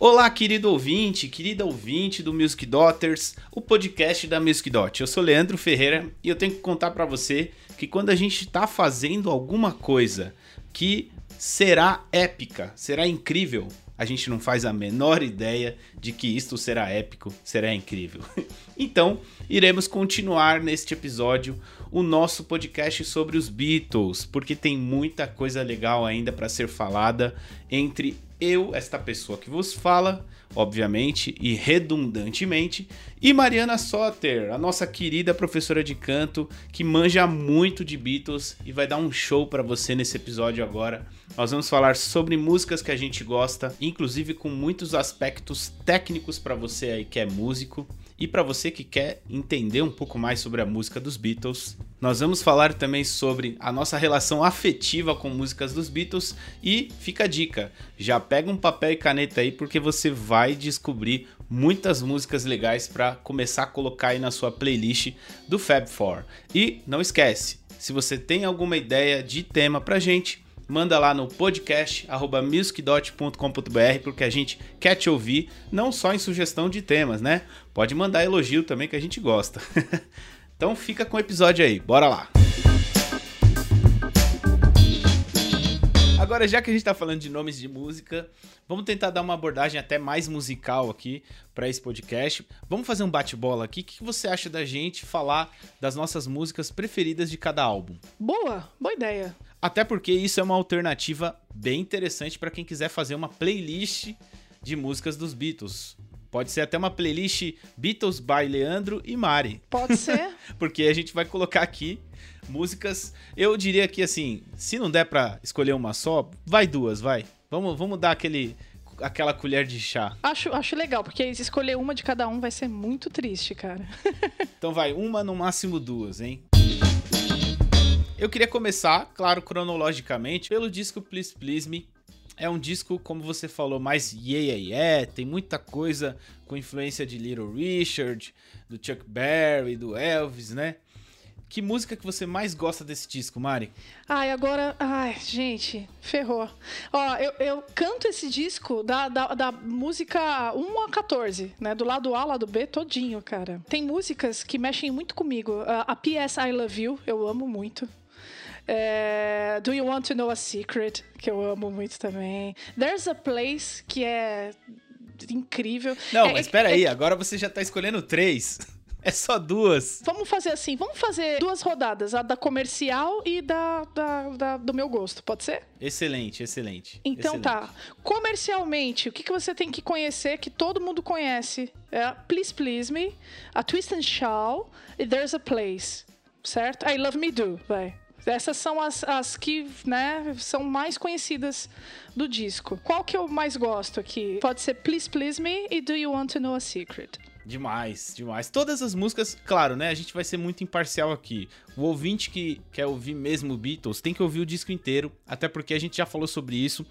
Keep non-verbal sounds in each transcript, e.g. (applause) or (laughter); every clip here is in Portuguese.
Olá, querido ouvinte, querida ouvinte do Music Daughters, o podcast da Music Dot. Eu sou Leandro Ferreira e eu tenho que contar para você que quando a gente está fazendo alguma coisa que será épica, será incrível, a gente não faz a menor ideia de que isto será épico, será incrível. (laughs) então, iremos continuar neste episódio o nosso podcast sobre os Beatles, porque tem muita coisa legal ainda para ser falada entre eu, esta pessoa que vos fala, obviamente e redundantemente, e Mariana Soter, a nossa querida professora de canto que manja muito de Beatles e vai dar um show para você nesse episódio agora. Nós vamos falar sobre músicas que a gente gosta, inclusive com muitos aspectos técnicos para você aí que é músico. E para você que quer entender um pouco mais sobre a música dos Beatles, nós vamos falar também sobre a nossa relação afetiva com músicas dos Beatles e fica a dica, já pega um papel e caneta aí porque você vai descobrir muitas músicas legais para começar a colocar aí na sua playlist do Fab Four. E não esquece, se você tem alguma ideia de tema pra gente, manda lá no podcast musicdot.com.br porque a gente quer te ouvir, não só em sugestão de temas, né? Pode mandar elogio também que a gente gosta. (laughs) então fica com o episódio aí, bora lá! Agora, já que a gente tá falando de nomes de música, vamos tentar dar uma abordagem até mais musical aqui para esse podcast. Vamos fazer um bate-bola aqui. O que você acha da gente falar das nossas músicas preferidas de cada álbum? Boa, boa ideia. Até porque isso é uma alternativa bem interessante para quem quiser fazer uma playlist de músicas dos Beatles. Pode ser até uma playlist Beatles by Leandro e Mari. Pode ser. (laughs) porque a gente vai colocar aqui músicas. Eu diria que assim, se não der para escolher uma só, vai duas, vai. Vamos, vamos dar aquele aquela colher de chá. Acho, acho legal, porque escolher uma de cada um vai ser muito triste, cara. (laughs) então vai, uma no máximo duas, hein? Eu queria começar, claro, cronologicamente, pelo disco Please Please Me. É um disco, como você falou, mais yeah, yeah, yeah. Tem muita coisa com influência de Little Richard, do Chuck Berry, do Elvis, né? Que música que você mais gosta desse disco, Mari? Ai, agora. Ai, gente, ferrou. Ó, eu, eu canto esse disco da, da, da, música 1 a 14, né? Do lado A, lado B, todinho, cara. Tem músicas que mexem muito comigo. A, a PS I Love You, eu amo muito. É, Do You Want to Know a Secret, que eu amo muito também. There's a Place, que é incrível. Não, é, mas espera é, aí, é... agora você já tá escolhendo três. (laughs) É só duas. Vamos fazer assim, vamos fazer duas rodadas, a da comercial e da, da, da do meu gosto, pode ser? Excelente, excelente. Então excelente. tá. Comercialmente, o que, que você tem que conhecer que todo mundo conhece? É Please Please Me, a Twist and Shout e There's a Place, certo? I Love Me Do, vai. Essas são as, as que, né, são mais conhecidas do disco. Qual que eu mais gosto aqui? Pode ser Please Please Me e Do You Want to Know a Secret. Demais, demais. Todas as músicas, claro, né? A gente vai ser muito imparcial aqui. O ouvinte que quer ouvir mesmo Beatles tem que ouvir o disco inteiro, até porque a gente já falou sobre isso.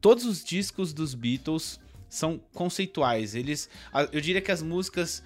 Todos os discos dos Beatles são conceituais. Eles, eu diria que as músicas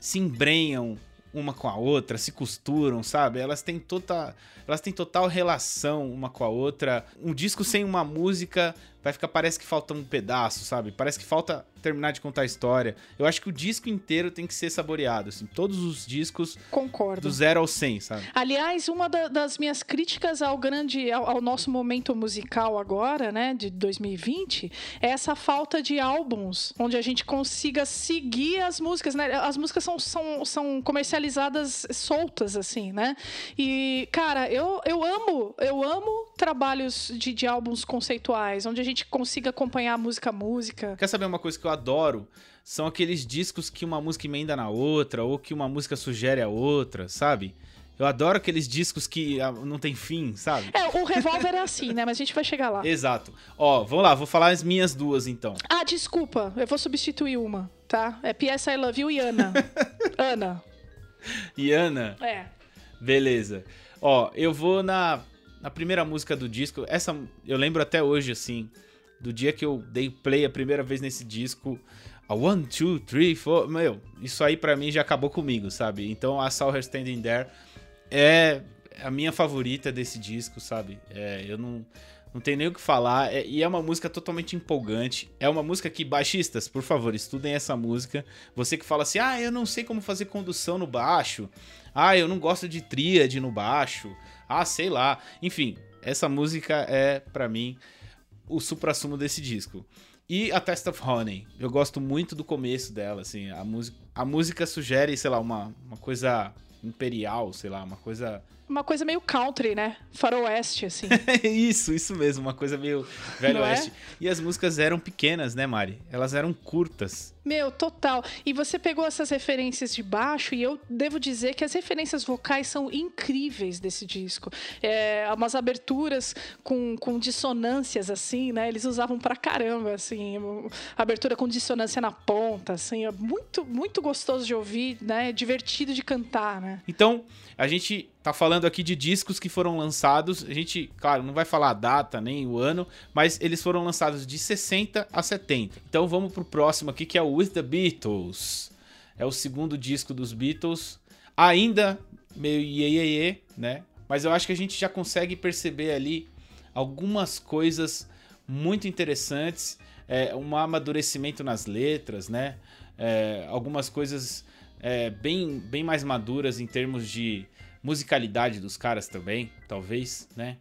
se embrenham uma com a outra, se costuram, sabe? Elas têm total, elas têm total relação uma com a outra. Um disco sem uma música vai ficar parece que falta um pedaço, sabe? Parece que falta terminar de contar a história. Eu acho que o disco inteiro tem que ser saboreado, assim, todos os discos Concordo. do zero ao 100, sabe? Aliás, uma da, das minhas críticas ao grande ao, ao, nosso momento musical agora, né, de 2020, é essa falta de álbuns onde a gente consiga seguir as músicas, né? As músicas são, são, são comercializadas soltas assim, né? E cara, eu, eu amo, eu amo trabalhos de, de álbuns conceituais, onde a gente consiga acompanhar música a música. Quer saber uma coisa que eu adoro são aqueles discos que uma música emenda na outra, ou que uma música sugere a outra, sabe? Eu adoro aqueles discos que ah, não tem fim, sabe? É, o Revolver é assim, né? Mas a gente vai chegar lá. Exato. Ó, vamos lá, vou falar as minhas duas então. Ah, desculpa, eu vou substituir uma, tá? É PS I Love You e Ana. (laughs) Ana. E Ana? É. Beleza. Ó, eu vou na, na primeira música do disco. Essa eu lembro até hoje, assim do dia que eu dei play a primeira vez nesse disco, a one, two, three, four, meu, isso aí para mim já acabou comigo, sabe? Então a Saw Her Standing There é a minha favorita desse disco, sabe? É, eu não, Não tem nem o que falar. É, e é uma música totalmente empolgante. É uma música que, baixistas, por favor, estudem essa música. Você que fala assim, ah, eu não sei como fazer condução no baixo. Ah, eu não gosto de tríade no baixo. Ah, sei lá. Enfim, essa música é, para mim, o supra-sumo desse disco. E a Test of Honey. Eu gosto muito do começo dela, assim. A, música, a música sugere, sei lá, uma, uma coisa imperial, sei lá, uma coisa uma coisa meio country, né? Faroeste, assim. (laughs) isso, isso mesmo, uma coisa meio velho Não é? oeste. E as músicas eram pequenas, né, Mari? Elas eram curtas. Meu, total. E você pegou essas referências de baixo e eu devo dizer que as referências vocais são incríveis desse disco. É, umas aberturas com, com dissonâncias, assim, né? Eles usavam pra caramba, assim. Abertura com dissonância na ponta, assim. É muito, muito gostoso de ouvir, né? Divertido de cantar, né? Então, a gente tá falando aqui de discos que foram lançados. A gente, claro, não vai falar a data nem o ano, mas eles foram lançados de 60 a 70. Então vamos pro próximo aqui que é o With the Beatles. É o segundo disco dos Beatles. Ainda meio iê, né? Mas eu acho que a gente já consegue perceber ali algumas coisas muito interessantes. É, um amadurecimento nas letras, né? É, algumas coisas é, bem, bem mais maduras em termos de musicalidade dos caras também, talvez, né?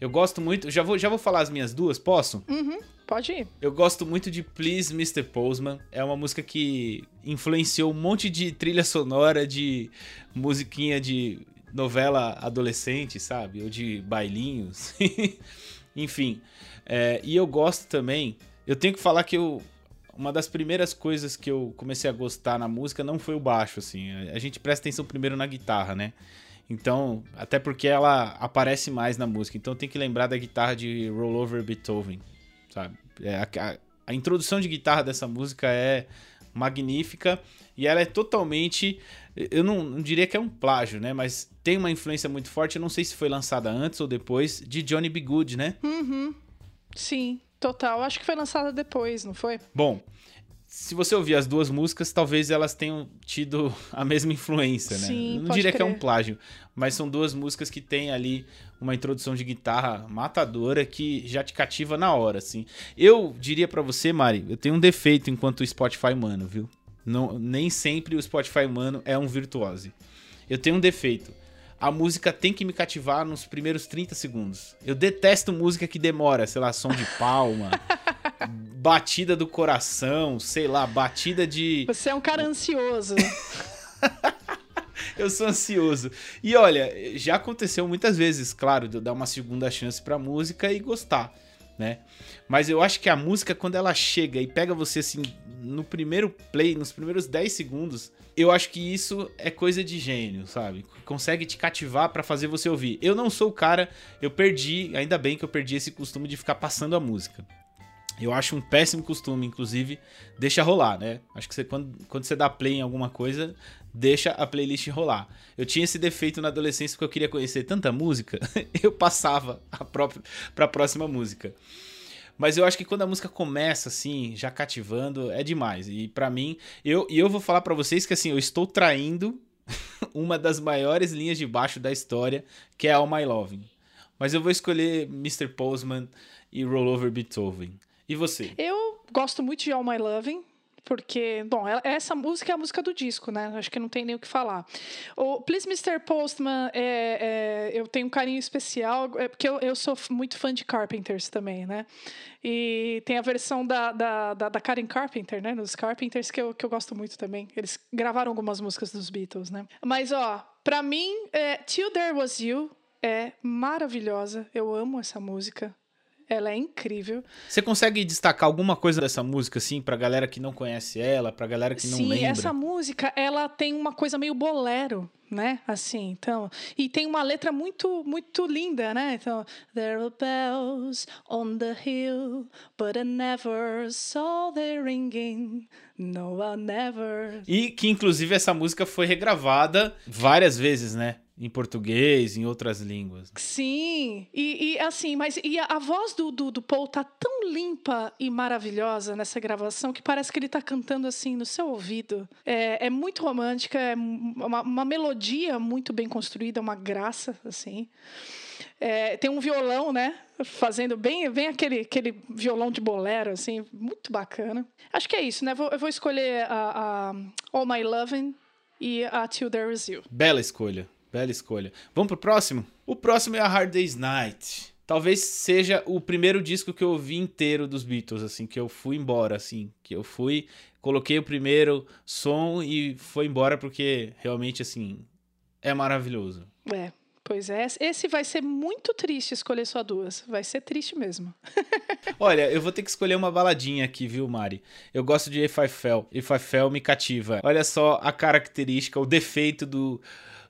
Eu gosto muito. Já vou, já vou falar as minhas duas, posso? Uhum, pode ir. Eu gosto muito de Please Mr. Postman. É uma música que influenciou um monte de trilha sonora de musiquinha de novela adolescente, sabe? Ou de bailinhos. (laughs) Enfim. É, e eu gosto também. Eu tenho que falar que eu. Uma das primeiras coisas que eu comecei a gostar na música não foi o baixo, assim. A gente presta atenção primeiro na guitarra, né? Então, até porque ela aparece mais na música. Então tem que lembrar da guitarra de Rollover Beethoven, sabe? É, a, a, introdução de guitarra dessa música é magnífica e ela é totalmente. Eu não, não, diria que é um plágio, né? Mas tem uma influência muito forte. Eu não sei se foi lançada antes ou depois de Johnny B. Good, né? Uhum. Sim, total. Acho que foi lançada depois, não foi? Bom, se você ouvir as duas músicas, talvez elas tenham tido (laughs) a mesma influência, né? Sim, não diria crer. que é um plágio, mas são duas músicas que têm ali uma introdução de guitarra matadora que já te cativa na hora, assim. Eu diria para você, Mari, eu tenho um defeito enquanto Spotify mano, viu? Não, nem sempre o Spotify mano é um virtuose. Eu tenho um defeito a música tem que me cativar nos primeiros 30 segundos. Eu detesto música que demora, sei lá, som de palma, (laughs) batida do coração, sei lá, batida de. Você é um cara ansioso. (laughs) eu sou ansioso. E olha, já aconteceu muitas vezes, claro, de eu dar uma segunda chance pra música e gostar, né? Mas eu acho que a música, quando ela chega e pega você assim, no primeiro play, nos primeiros 10 segundos, eu acho que isso é coisa de gênio, sabe? Consegue te cativar para fazer você ouvir. Eu não sou o cara, eu perdi, ainda bem que eu perdi esse costume de ficar passando a música. Eu acho um péssimo costume, inclusive, deixa rolar, né? Acho que você, quando, quando você dá play em alguma coisa, deixa a playlist rolar. Eu tinha esse defeito na adolescência porque eu queria conhecer tanta música, (laughs) eu passava a própria, pra próxima música. Mas eu acho que quando a música começa assim, já cativando, é demais. E para mim, eu e eu vou falar para vocês que assim, eu estou traindo (laughs) uma das maiores linhas de baixo da história, que é All My Loving. Mas eu vou escolher Mr. Postman e Rollover Beethoven. E você? Eu gosto muito de All My Loving porque, bom, essa música é a música do disco, né? Acho que não tem nem o que falar. O Please Mr. Postman, é, é, eu tenho um carinho especial, é porque eu, eu sou muito fã de Carpenters também, né? E tem a versão da, da, da, da Karen Carpenter, né? Nos Carpenters, que eu, que eu gosto muito também. Eles gravaram algumas músicas dos Beatles, né? Mas, ó, pra mim, é, Till There Was You é maravilhosa. Eu amo essa música. Ela é incrível. Você consegue destacar alguma coisa dessa música, assim, pra galera que não conhece ela, pra galera que não Sim, lembra? Sim, essa música, ela tem uma coisa meio bolero, né? Assim, então... E tem uma letra muito, muito linda, né? Então... There are bells on the hill, but I never saw them ringing. No, I never... E que, inclusive, essa música foi regravada várias vezes, né? Em português, em outras línguas. Sim, e, e assim, mas e a, a voz do, do, do, Paul tá tão limpa e maravilhosa nessa gravação que parece que ele tá cantando assim no seu ouvido. É, é muito romântica, é uma, uma melodia muito bem construída, uma graça, assim. É, tem um violão, né? Fazendo bem, bem aquele, aquele violão de bolero, assim, muito bacana. Acho que é isso, né? Vou, eu vou escolher a, a All My Loving e a Till There Is You. Bela escolha, bela escolha. Vamos pro próximo? O próximo é a Hard Day's Night. Talvez seja o primeiro disco que eu ouvi inteiro dos Beatles, assim, que eu fui embora, assim, que eu fui, coloquei o primeiro som e foi embora porque realmente, assim, é maravilhoso. É, Pois é, esse vai ser muito triste escolher só duas. Vai ser triste mesmo. (laughs) Olha, eu vou ter que escolher uma baladinha aqui, viu, Mari? Eu gosto de If I Fell. If I Fell me cativa. Olha só a característica, o defeito do,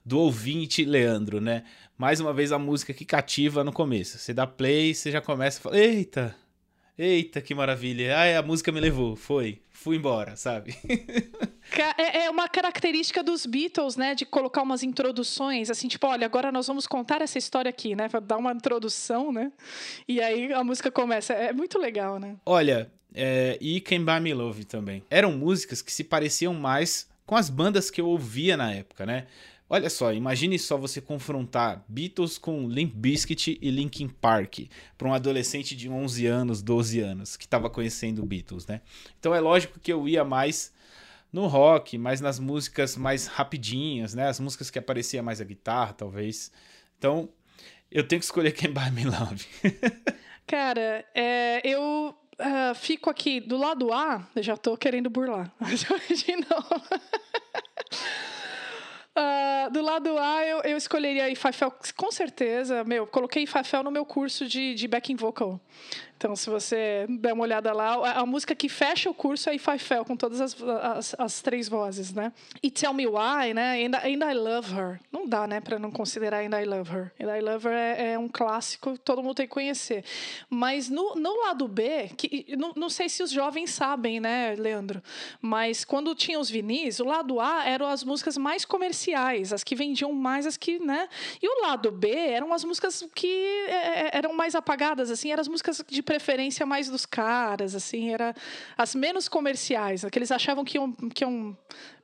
do ouvinte Leandro, né? Mais uma vez a música que cativa no começo. Você dá play, você já começa a falar: Eita, eita, que maravilha. Ai, a música me levou, foi, fui embora, sabe? (laughs) É, é uma característica dos Beatles, né? De colocar umas introduções, assim, tipo, olha, agora nós vamos contar essa história aqui, né? Dar uma introdução, né? E aí a música começa. É muito legal, né? Olha, é, e Can Buy Me Love também. Eram músicas que se pareciam mais com as bandas que eu ouvia na época, né? Olha só, imagine só você confrontar Beatles com Limp Bizkit e Linkin Park para um adolescente de 11 anos, 12 anos, que estava conhecendo Beatles, né? Então é lógico que eu ia mais no rock, mais nas músicas mais rapidinhas, né? As músicas que aparecia mais a guitarra, talvez. Então, eu tenho que escolher Can Buy Me Love. Cara, é, eu uh, fico aqui do lado A, já tô querendo burlar. (laughs) De novo. Do lado A, eu, eu escolheria Ifafel, com certeza. Meu, coloquei Ifafel no meu curso de, de backing vocal. Então, se você der uma olhada lá, a, música que fecha o curso é If I Fell, com todas as, as, as, três vozes, né? E Tell Me Why, né? And, and I Love Her. Não dá, né, para não considerar And I Love Her. And I Love Her é, é, um clássico, todo mundo tem que conhecer. Mas no, no lado B, que, não, não sei se os jovens sabem, né, Leandro? Mas quando tinha os vinis, o lado A eram as músicas mais comerciais, as que vendiam mais, as que, né? E o lado B eram as músicas que é, é eram mais apagadas, assim, eram as músicas de preferência mais dos caras, assim, era as menos comerciais, que eles achavam que iam, que iam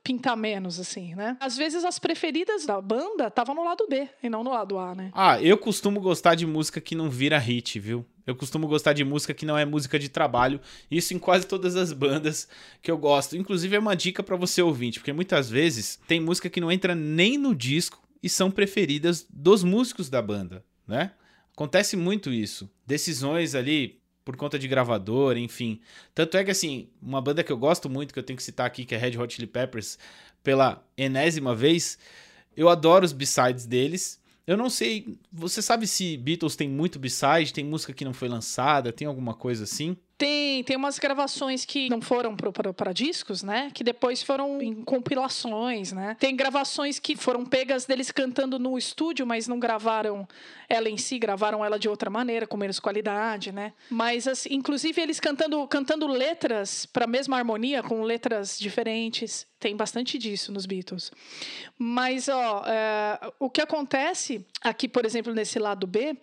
pintar menos, assim, né? Às vezes as preferidas da banda estavam no lado B e não no lado A, né? Ah, eu costumo gostar de música que não vira hit, viu? Eu costumo gostar de música que não é música de trabalho. Isso em quase todas as bandas que eu gosto. Inclusive é uma dica para você ouvinte, porque muitas vezes tem música que não entra nem no disco e são preferidas dos músicos da banda, né? Acontece muito isso. Decisões ali por conta de gravador, enfim. Tanto é que, assim, uma banda que eu gosto muito, que eu tenho que citar aqui, que é Red Hot Chili Peppers, pela enésima vez, eu adoro os b-sides deles. Eu não sei, você sabe se Beatles tem muito b-side, tem música que não foi lançada, tem alguma coisa assim? Tem, tem umas gravações que não foram para discos, né? Que depois foram em compilações, né? Tem gravações que foram pegas deles cantando no estúdio, mas não gravaram ela em si, gravaram ela de outra maneira, com menos qualidade, né? Mas, assim, inclusive, eles cantando, cantando letras para a mesma harmonia, com letras diferentes. Tem bastante disso nos Beatles. Mas, ó, é, o que acontece aqui, por exemplo, nesse lado B,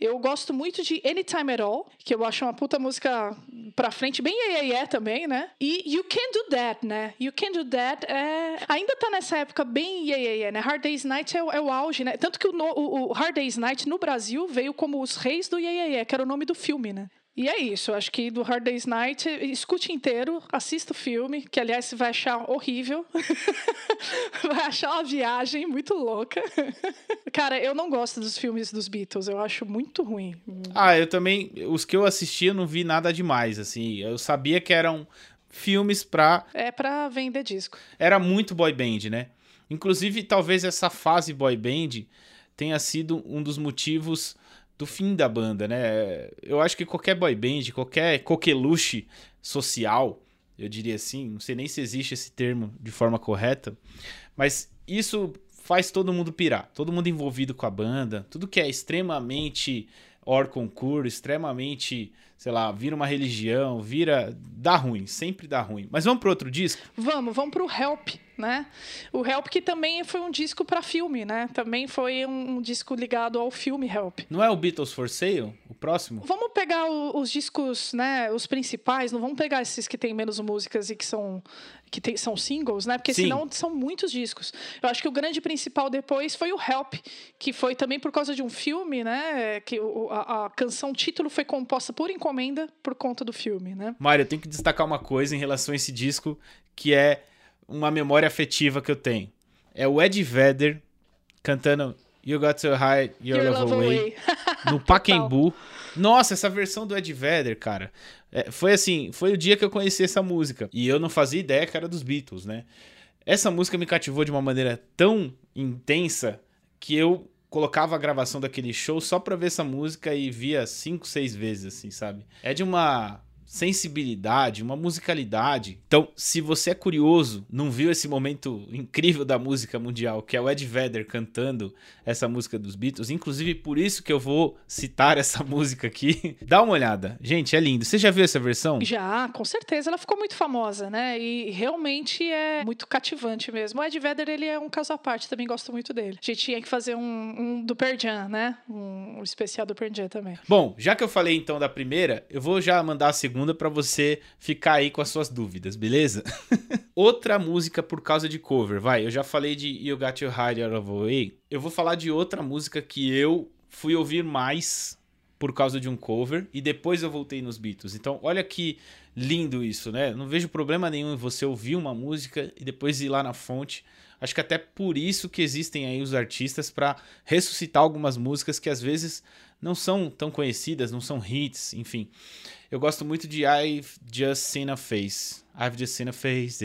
eu gosto muito de Anytime at All, que eu acho uma puta música pra frente, bem yeah, yeah, yeah também, né? E You Can Do That, né? You Can Do That é... ainda tá nessa época bem yeah, yeah, yeah, né? Hard Day's Night é, é o auge, né? Tanto que o, o, o Hard Day's Night no Brasil veio como os reis do yeah, yeah, yeah, que era o nome do filme, né? E é isso, acho que do Hard Day's Night, escute inteiro, assista o filme, que aliás você vai achar horrível. (laughs) vai achar uma viagem muito louca. Cara, eu não gosto dos filmes dos Beatles, eu acho muito ruim. Ah, eu também, os que eu assisti eu não vi nada demais, assim, eu sabia que eram filmes pra... É pra vender disco. Era muito boy band, né? Inclusive, talvez essa fase boy band tenha sido um dos motivos do fim da banda, né? Eu acho que qualquer boy band, qualquer coqueluche social, eu diria assim, não sei nem se existe esse termo de forma correta, mas isso faz todo mundo pirar, todo mundo envolvido com a banda, tudo que é extremamente or concurso, extremamente, sei lá, vira uma religião, vira dá ruim, sempre dá ruim. Mas vamos pro outro disco? Vamos, vamos pro Help né? O Help que também foi um disco para filme, né? Também foi um, um, disco ligado ao filme Help. Não é o Beatles for Sale, o próximo? Vamos pegar o, os discos, né? Os principais. Não vamos pegar esses que tem menos músicas e que são que tem, são singles, né? Porque Sim. senão são muitos discos. Eu acho que o grande principal depois foi o Help, que foi também por causa de um filme, né? Que a, a, canção título foi composta por encomenda por conta do filme, né? Mário, eu tenho que destacar uma coisa em relação a esse disco, que é uma memória afetiva que eu tenho. É o Ed Vedder cantando You Got to Hide Your, Your Love, Away, away. (laughs) no Pacaembu. Nossa, essa versão do Ed Vedder, cara. É, foi assim, foi o dia que eu conheci essa música. E eu não fazia ideia que era dos Beatles, né? Essa música me cativou de uma maneira tão intensa que eu colocava a gravação daquele show só pra ver essa música e via cinco, seis vezes, assim, sabe? É de uma sensibilidade, uma musicalidade. Então, se você é curioso, não viu esse momento incrível da música mundial, que é o Ed Vedder cantando essa música dos Beatles, inclusive por isso que eu vou citar (laughs) essa música aqui, dá uma olhada. Gente, é lindo. Você já viu essa versão? Já, com certeza. Ela ficou muito famosa, né? E realmente é muito cativante mesmo. O Ed Vedder, ele é um caso à parte, também gosto muito dele. A gente tinha que fazer um, um do Pearl Jam, né? Um, um especial do Pearl Jam também. Bom, já que eu falei então da primeira, eu vou já mandar a segunda segunda para você ficar aí com as suas dúvidas, beleza? (laughs) outra música por causa de cover, vai. Eu já falei de You Got Your Hide Out of Way. Eu vou falar de outra música que eu fui ouvir mais por causa de um cover e depois eu voltei nos Beatles. Então, olha que lindo isso, né? Não vejo problema nenhum em você ouvir uma música e depois ir lá na fonte. Acho que até por isso que existem aí os artistas para ressuscitar algumas músicas que às vezes não são tão conhecidas, não são hits, enfim. Eu gosto muito de I've Just Seen a Face. I've Just Seen a Face.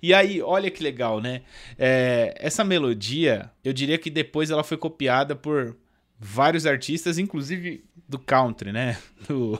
E aí, olha que legal, né? É, essa melodia, eu diria que depois ela foi copiada por vários artistas, inclusive do country, né? (laughs) Do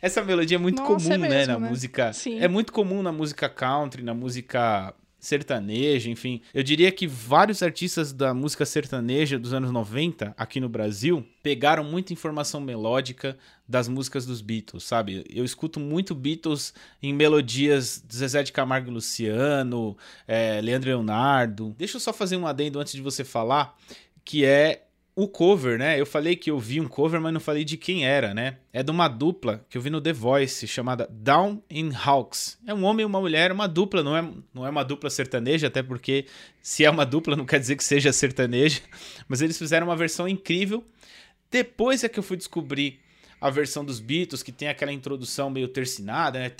Essa melodia é muito Nossa, comum, é mesmo, né, na né? música. Sim. É muito comum na música country, na música sertaneja, enfim. Eu diria que vários artistas da música sertaneja dos anos 90 aqui no Brasil pegaram muita informação melódica das músicas dos Beatles, sabe? Eu escuto muito Beatles em melodias de Zezé de Camargo e Luciano, é, Leandro Leonardo. Deixa eu só fazer um adendo antes de você falar, que é o cover, né? Eu falei que eu vi um cover, mas não falei de quem era, né? É de uma dupla que eu vi no The Voice, chamada Down in Hawks. É um homem e uma mulher, uma dupla, não é, não é uma dupla sertaneja, até porque se é uma dupla não quer dizer que seja sertaneja, (laughs) mas eles fizeram uma versão incrível. Depois é que eu fui descobrir a versão dos Beatles, que tem aquela introdução meio tercinada, né?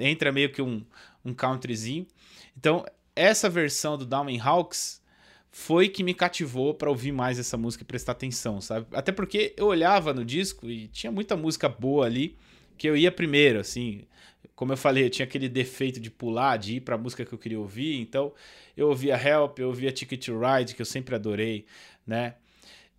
Entra meio que um, um countryzinho. Então, essa versão do Down in Hawks foi que me cativou para ouvir mais essa música e prestar atenção, sabe? Até porque eu olhava no disco e tinha muita música boa ali que eu ia primeiro, assim. Como eu falei, eu tinha aquele defeito de pular, de ir para a música que eu queria ouvir, então eu ouvia Help, eu ouvia Ticket to Ride, que eu sempre adorei, né?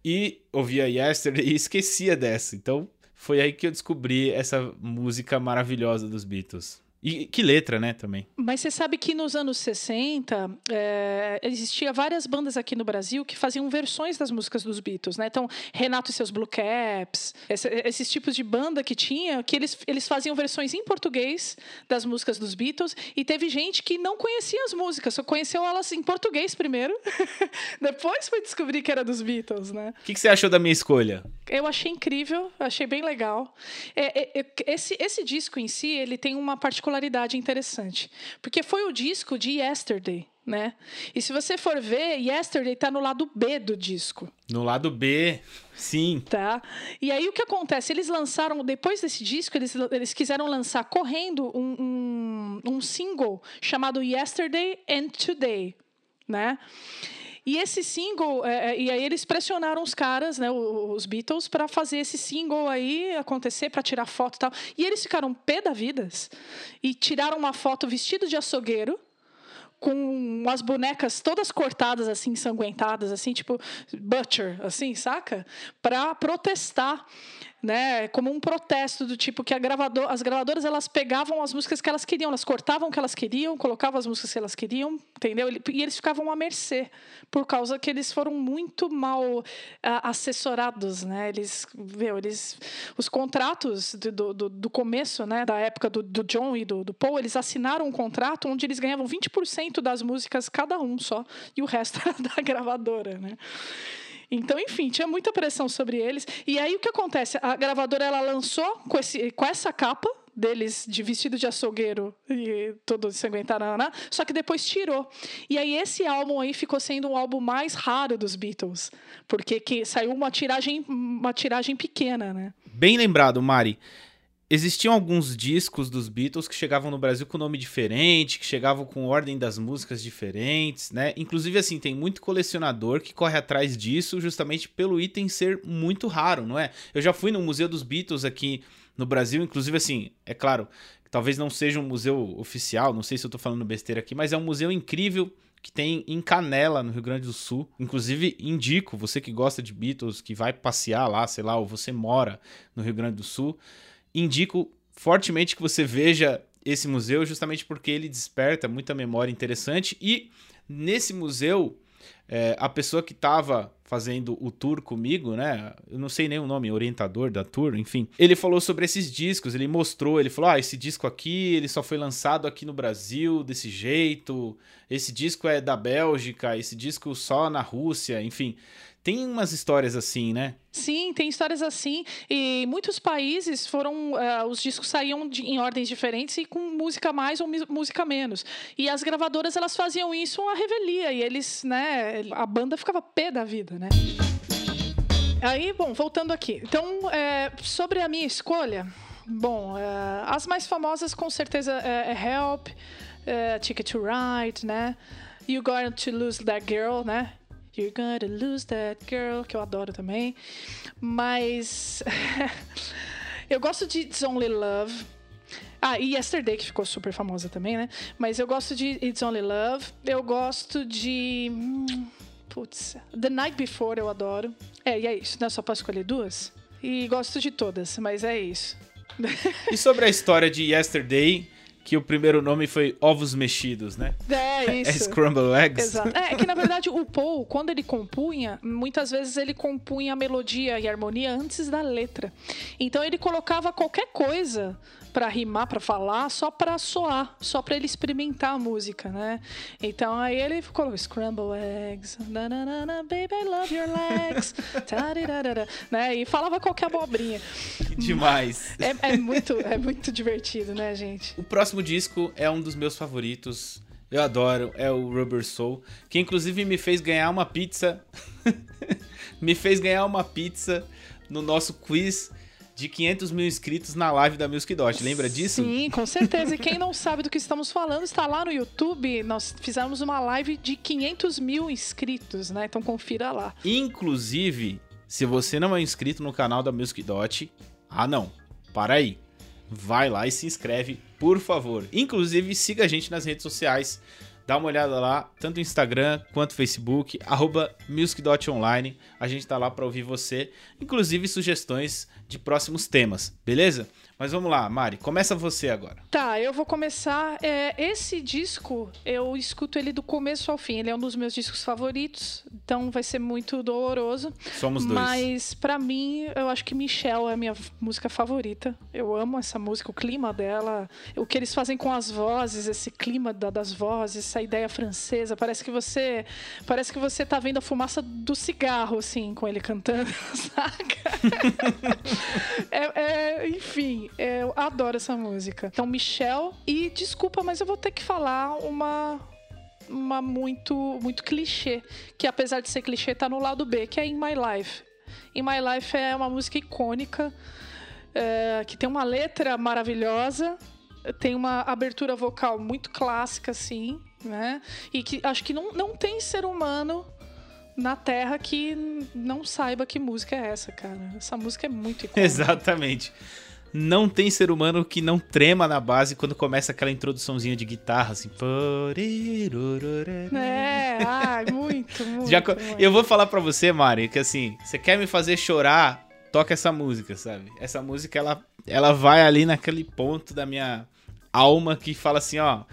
E ouvia Yesterday e esquecia dessa. Então foi aí que eu descobri essa música maravilhosa dos Beatles. E que letra, né, também. Mas você sabe que nos anos 60 é, existia várias bandas aqui no Brasil que faziam versões das músicas dos Beatles, né? Então, Renato e seus Blue Caps, esse, esses tipos de banda que tinha, que eles, eles faziam versões em português das músicas dos Beatles e teve gente que não conhecia as músicas, só conheceu elas em português primeiro, (laughs) depois foi descobrir que era dos Beatles, né? O que, que, você achou da minha escolha? Eu achei incrível, achei bem legal. É, é, esse, esse disco em si, ele tem uma particularidade particularidade interessante. Porque foi o disco de Yesterday, né? E se você for ver, Yesterday tá no lado B do disco. No lado B, sim. Tá. E aí o que acontece? Eles lançaram, depois desse disco, eles, eles quiseram lançar correndo um, um, um single chamado Yesterday and Today, né? E esse single, é, é, e aí eles pressionaram os caras, né, os Beatles, para fazer esse single aí acontecer, para tirar foto e tal. E eles ficaram pé da vidas e tiraram uma foto vestido de açougueiro com as bonecas todas cortadas, assim, ensanguentadas, assim, tipo Butcher, assim, saca? Para protestar né? Como um protesto do tipo que gravador, as gravadoras elas pegavam as músicas que elas queriam, elas cortavam o que elas queriam, colocavam as músicas que elas queriam, entendeu? E eles ficavam à mercê por causa que eles foram muito mal uh, assessorados, né? Eles, viu, eles, os contratos do, do, do começo, né? Da época do, do John e do, do Paul, eles assinaram um contrato onde eles ganhavam 20% das músicas cada um só e o resto (laughs) era da gravadora, né? Então, enfim, tinha muita pressão sobre eles. E aí o que acontece? A gravadora ela lançou com, esse, com essa capa deles de vestido de açougueiro e todo ensanguentado, só que depois tirou. E aí esse álbum aí ficou sendo um álbum mais raro dos Beatles, porque que saiu uma tiragem, uma tiragem pequena, né? Bem lembrado, Mari existiam alguns discos dos Beatles que chegavam no Brasil com nome diferente, que chegavam com ordem das músicas diferentes, né? Inclusive, assim, tem muito colecionador que corre atrás disso justamente pelo item ser muito raro, não é? Eu já fui no Museu dos Beatles aqui no Brasil, inclusive, assim, é claro, talvez não seja um museu oficial, não sei se eu tô falando besteira aqui, mas é um museu incrível que tem em Canela, no Rio Grande do Sul. Inclusive, indico, você que gosta de Beatles, que vai passear lá, sei lá, ou você mora no Rio Grande do Sul, indico fortemente que você veja esse museu, justamente porque ele desperta muita memória interessante. E nesse museu, é, a pessoa que estava fazendo o tour comigo, né? Eu não sei nem o nome, orientador da tour, enfim. Ele falou sobre esses discos, ele mostrou, ele falou: "Ah, esse disco aqui, ele só foi lançado aqui no Brasil desse jeito. Esse disco é da Bélgica, esse disco só na Rússia", enfim. Tem umas histórias assim, né? Sim, tem histórias assim. E muitos países foram. Uh, os discos saíam de, em ordens diferentes e com música mais ou música menos. E as gravadoras elas faziam isso a revelia. E eles, né? A banda ficava pé da vida, né? Aí, bom, voltando aqui. Então, é, sobre a minha escolha, bom, é, as mais famosas com certeza é, é Help, Ticket to Ride, né? You Got to Lose That Girl, né? You're gonna lose that girl, que eu adoro também. Mas. (laughs) eu gosto de It's Only Love. Ah, e Yesterday, que ficou super famosa também, né? Mas eu gosto de It's Only Love. Eu gosto de. Hum, putz. The Night Before eu adoro. É, e é isso, né? Só posso escolher duas? E gosto de todas, mas é isso. (laughs) e sobre a história de Yesterday, que o primeiro nome foi Ovos Mexidos, né? É, é (laughs) isso. É Scramble Eggs. Exato. É, que na verdade o Paul, quando ele compunha, muitas vezes ele compunha a melodia e a harmonia antes da letra. Então ele colocava qualquer coisa para rimar, para falar, só para soar, só para ele experimentar a música, né? Então aí ele ficou Scramble Eggs, na, na, na, na, baby I love your legs, né? E falava qualquer abobrinha. Demais. É, é, muito, é muito divertido, né, gente? O próximo disco é um dos meus favoritos. Eu adoro, é o Rubber Soul, que inclusive me fez ganhar uma pizza. (laughs) me fez ganhar uma pizza no nosso quiz de 500 mil inscritos na live da Music Dot. Lembra disso? Sim, com certeza. E quem não sabe do que estamos falando, está lá no YouTube. Nós fizemos uma live de 500 mil inscritos, né? Então confira lá. Inclusive, se você não é inscrito no canal da Music Dot, ah não, para aí. Vai lá e se inscreve, por favor. Inclusive, siga a gente nas redes sociais. Dá uma olhada lá, tanto no Instagram quanto no Facebook, arroba music.online. A gente tá lá para ouvir você, inclusive sugestões de próximos temas, beleza? Mas vamos lá, Mari, começa você agora. Tá, eu vou começar. É, esse disco, eu escuto ele do começo ao fim. Ele é um dos meus discos favoritos, então vai ser muito doloroso. Somos dois. Mas para mim, eu acho que Michelle é a minha música favorita. Eu amo essa música, o clima dela, o que eles fazem com as vozes, esse clima da, das vozes, essa ideia francesa. Parece que você, parece que você tá vendo a fumaça do cigarro, assim, com ele cantando, (laughs) saca? (laughs) é, é, enfim, eu adoro essa música. Então, Michelle. E desculpa, mas eu vou ter que falar uma uma muito muito clichê, que apesar de ser clichê tá no lado B, que é In My Life. In My Life é uma música icônica, é, que tem uma letra maravilhosa, tem uma abertura vocal muito clássica, assim, né? E que acho que não, não tem ser humano na Terra que não saiba que música é essa, cara. Essa música é muito icônica. (laughs) Exatamente não tem ser humano que não trema na base quando começa aquela introduçãozinha de guitarra, assim. É, ai, muito, (laughs) muito, Já, muito. Eu vou falar para você, Mari, que assim, você quer me fazer chorar toca essa música, sabe? Essa música, ela, ela vai ali naquele ponto da minha alma que fala assim, ó,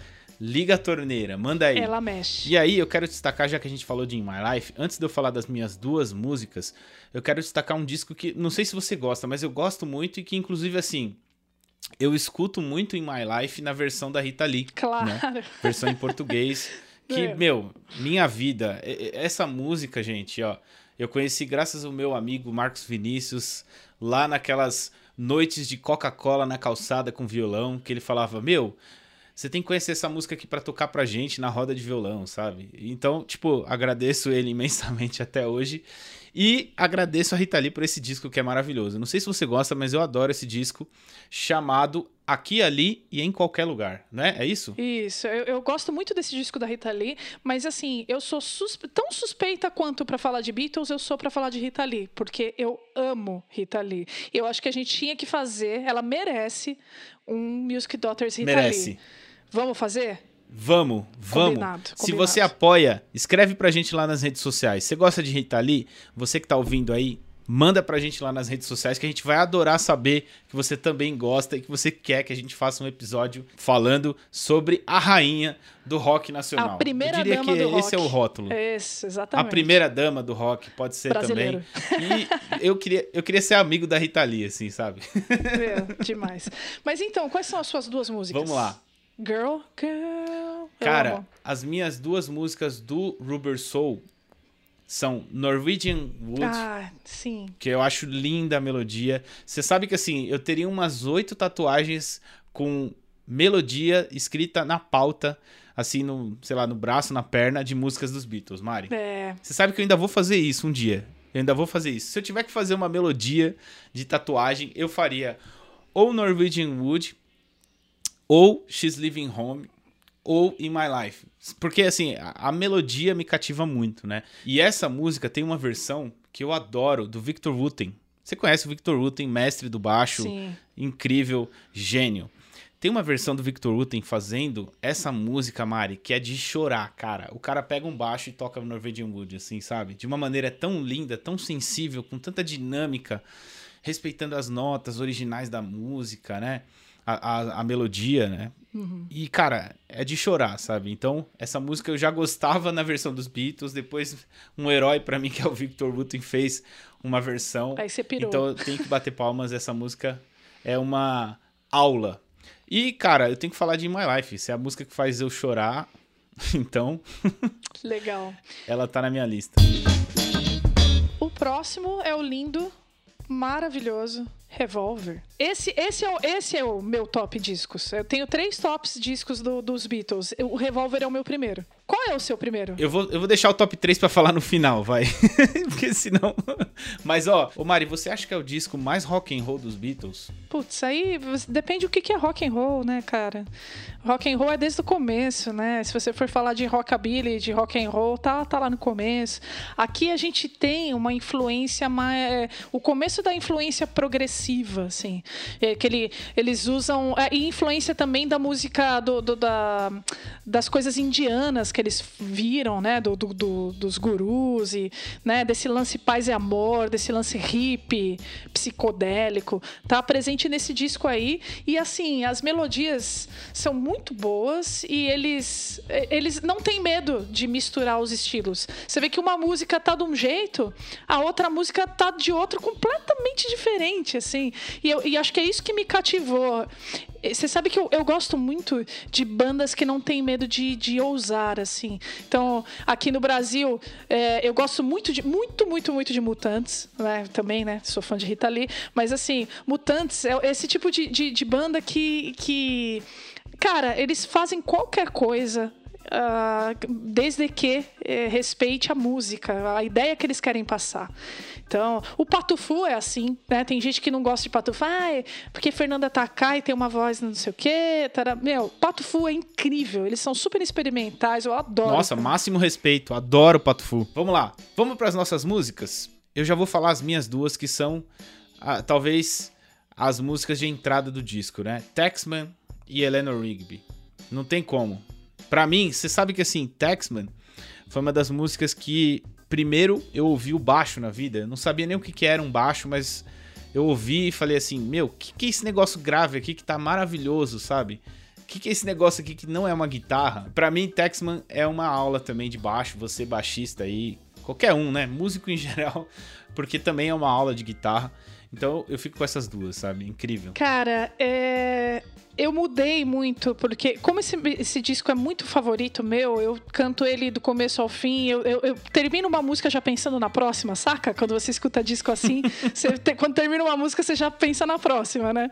liga a torneira, manda aí. Ela mexe. E aí, eu quero destacar, já que a gente falou de In My Life, antes de eu falar das minhas duas músicas, eu quero destacar um disco que, não sei se você gosta, mas eu gosto muito e que, inclusive, assim, eu escuto muito In My Life na versão da Rita Lee. Claro. Né? Versão em português. (laughs) Que, É. meu, minha vida, essa música, gente, ó, eu conheci graças ao meu amigo Marcos Vinícius, lá naquelas noites de Coca-Cola na calçada com violão, que ele falava, meu, você tem que conhecer essa música aqui pra tocar pra gente na roda de violão, sabe? Então, tipo, agradeço ele (laughs) imensamente até hoje. E agradeço a Rita Lee por esse disco que é maravilhoso. Não sei se você gosta, mas eu adoro esse disco chamado Aqui, Ali e em Qualquer Lugar, né? É isso? Isso, eu, eu gosto muito desse disco da Rita Lee, mas assim, eu sou suspe- tão suspeita quanto pra falar de Beatles, eu sou pra falar de Rita Lee, porque eu amo Rita Lee. Eu acho que a gente tinha que fazer, ela merece um Music Daughters Rita Merece. Lee. Vamos fazer? Vamos, vamos. Combinado, Se combinado. você apoia, escreve pra gente lá nas redes sociais. Você gosta de Rita Lee? Você que tá ouvindo aí, manda pra gente lá nas redes sociais que a gente vai adorar saber que você também gosta e que você quer que a gente faça um episódio falando sobre a rainha do rock nacional. A primeira Eu diria dama que do esse é o rock. rótulo. A exatamente. primeira dama do rock pode ser Brasileiro. também. E eu queria, eu queria ser amigo da Rita Lee, assim, sabe? Meu, demais. Mas então, quais são as suas duas músicas? Vamos lá. Girl, Girl. Cara, as minhas duas músicas do Rubber Soul são Norwegian Wood, Ah, sim. que eu acho linda a melodia. Você sabe que assim, eu teria umas oito tatuagens com melodia escrita na pauta, assim, no, sei lá, no braço, na perna, de músicas dos Beatles, Mari. É, Você sabe que eu ainda vou fazer isso um dia. Eu ainda vou fazer isso. Se eu tiver que fazer uma melodia de tatuagem, eu faria ou Norwegian Wood, ou She's Living Home, ou In My Life. Porque, assim, a, a melodia me cativa muito, né? E essa música tem uma versão que eu adoro, do Victor Wooten. Você conhece o Victor Wooten, mestre do baixo, sim. incrível, gênio. Tem uma versão do Victor Wooten fazendo essa música, Mari, que é de chorar, cara. O cara pega um baixo e toca Norwegian Wood, assim, sabe? De uma maneira tão linda, tão sensível, com tanta dinâmica, respeitando as notas originais da música, né? A, a, a melodia, né? E, cara, é de chorar, sabe? Então, essa música eu já gostava na versão dos Beatles. Depois, um herói pra mim, (laughs) que é o Victor Wooten, fez uma versão. Aí você pirou. Então eu tenho que bater palmas. Essa música é uma aula. E, cara, eu tenho que falar de My Life. Se é a música que faz eu chorar, (laughs) então Legal. ela tá na minha lista. O próximo é o lindo, maravilhoso Revolver. Esse, esse, é o, esse é o meu top discos. Eu tenho três tops discos do- dos Beatles. O Revolver é o meu primeiro. Qual é o seu primeiro? Eu vou, eu vou deixar o top 3 pra falar no final, vai. (laughs) Porque senão. Mas, ó, ô Mari, você acha que é o disco mais rock and roll dos Beatles? Putz, aí depende do que que é rock and roll, né, cara? Rock and roll é desde o começo, né? Se você for falar de rockabilly, de rock and roll, tá, tá lá no começo. Aqui a gente tem uma influência mais, o começo da influência progressiva, assim, é que ele, eles usam é, e influência também da música do, do- da, das coisas indianas que eles viram, né? Do, do- do- dos gurus e, né? Desse lance paz e amor, desse lance hippie, psicodélico, tá presente nesse disco aí. E assim, as melodias são muito boas e eles, eles não têm medo de misturar os estilos. Você vê que uma música tá de um jeito, a outra música tá de outro completamente diferente, assim. E, eu, e acho que é isso que me cativou. Você sabe que eu, eu gosto muito de bandas que não têm medo de, de ousar, assim. Então, aqui no Brasil, é, eu gosto muito de muito, muito, muito de Mutantes, né? Também, né? Sou fã de Rita Lee. Mas assim, Mutantes é esse tipo de, de, de banda que, que. Cara, eles fazem qualquer coisa. Ah, desde que eh, respeite a música, a ideia que eles querem passar. Então, o Patufu é assim, né? Tem gente que não gosta de Patufu, ah, é porque Fernanda Takai tem uma voz não sei o quê. Tará. Meu, Patufu é incrível, eles são super experimentais, eu adoro. Nossa, máximo respeito. Adoro o Pato Fu. Vamos lá. Vamos pras nossas músicas? Eu já vou falar as minhas duas, que são ah, talvez as músicas de entrada do disco, né? Taxman e Eleanor Rigby. Não tem como. Pra mim, você sabe que assim, Taxman foi uma das músicas que primeiro eu ouvi o baixo na vida. Eu não sabia nem o que, que era um baixo, mas eu ouvi e falei assim, meu, que que é esse negócio grave aqui que tá maravilhoso, sabe? que, que é esse negócio aqui que não é uma guitarra? Para mim, Texman é uma aula também de baixo, você baixista aí, qualquer um, né? Músico em (laughs) geral, porque também é uma aula de guitarra. Então eu fico com essas duas, sabe? Incrível. Cara, é eu mudei muito, porque como esse, esse disco é muito favorito meu, eu canto ele do começo ao fim, eu, eu, eu termino uma música já pensando na próxima, saca? Quando você escuta disco assim, (laughs) você quando termina uma música, você já pensa na próxima, né?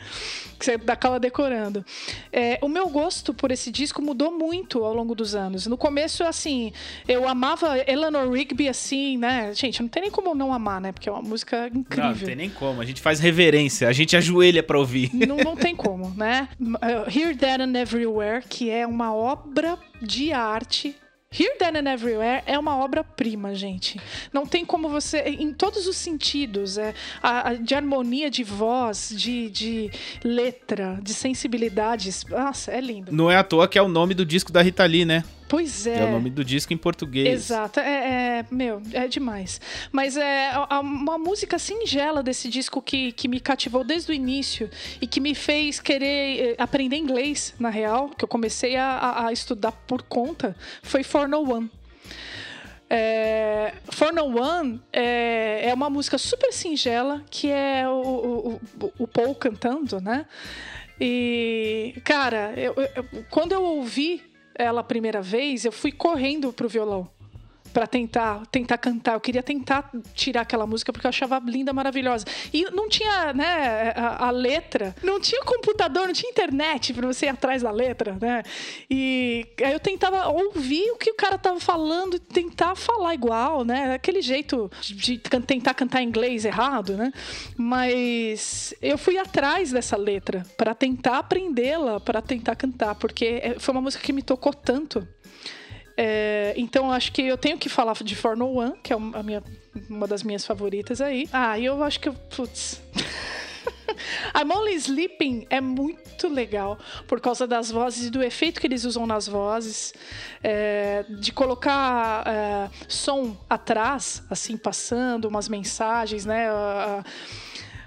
Que você acaba decorando. É, o meu gosto por esse disco mudou muito ao longo dos anos. No começo, assim, eu amava Eleanor Rigby, assim, né? Gente, não tem nem como não amar, né? Porque é uma música incrível. Não, não tem nem como. A gente faz reverência, a gente ajoelha pra ouvir. Não, não tem como, né? Uh, Here, There and Everywhere, que é uma obra de arte Here, Then and Everywhere é uma obra-prima, gente. Não tem como você, em todos os sentidos, é, a, a, de harmonia de voz, de, de letra, de sensibilidades. Nossa, é lindo. Não é à toa que é o nome do disco da Rita Lee, né? Pois é. É o nome do disco em português. Exato. É, é meu, é demais. Mas é uma música singela desse disco que, que me cativou desde o início e que me fez querer eh, aprender inglês, na real, que eu comecei a, a estudar por conta, foi For No One. É, For No One é, é uma música super singela, que é o, o, o Paul cantando, né? E, cara, eu, eu, quando eu ouvi ela a primeira vez, eu fui correndo pro violão para tentar tentar cantar. Eu queria tentar tirar aquela música porque eu achava linda, maravilhosa. E não tinha, né, a, a letra, não tinha computador, não tinha internet para você ir atrás da letra, né? E aí eu tentava ouvir o que o cara tava falando e tentar falar igual, né? Aquele jeito de, de tentar cantar inglês errado, né? Mas eu fui atrás dessa letra para tentar aprendê-la, para tentar cantar, porque é, foi uma música que me tocou tanto é, então acho que eu tenho que falar de For No One, que é a minha, uma das minhas favoritas aí. Ah, e eu acho que eu. Putz. (laughs) I'm Only Sleeping é muito legal por causa das vozes e do efeito que eles usam nas vozes, é, de colocar é, som atrás, assim, passando umas mensagens, né? A,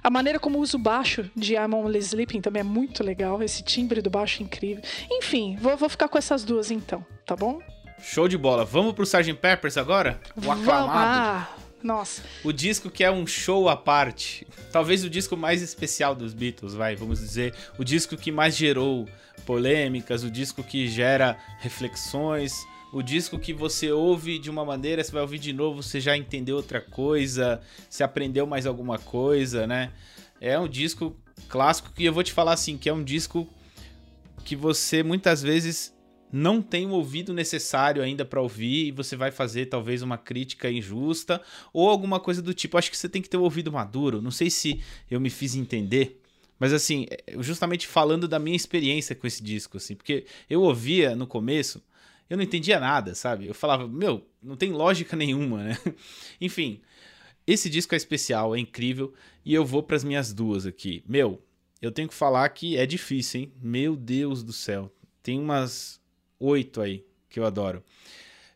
a maneira como usa o baixo de I'm Only Sleeping também é muito legal, esse timbre do baixo é incrível. Enfim, vou, vou ficar com essas duas então, tá bom? Show de bola. Vamos pro Sgt. Peppers agora? O aclamado. Ah, nossa. O disco que é um show à parte. Talvez o disco mais especial dos Beatles, vai, vamos dizer. O disco que mais gerou polêmicas, o disco que gera reflexões, o disco que você ouve de uma maneira, você vai ouvir de novo, você já entendeu outra coisa, você aprendeu mais alguma coisa, né? É um disco clássico que eu vou te falar assim, que é um disco que você muitas vezes não tem o ouvido necessário ainda para ouvir e você vai fazer talvez uma crítica injusta ou alguma coisa do tipo. Acho que você tem que ter o ouvido maduro. Não sei se eu me fiz entender, mas assim, é, justamente falando da minha experiência com esse disco, assim, porque eu ouvia no começo, eu não entendia nada, sabe? Eu falava, meu, não tem lógica nenhuma, né? (laughs) Enfim, esse disco é especial, é incrível e eu vou para as minhas duas aqui. Meu, eu tenho que falar que é difícil, hein? Meu Deus do céu. Tem umas oito aí, que eu adoro.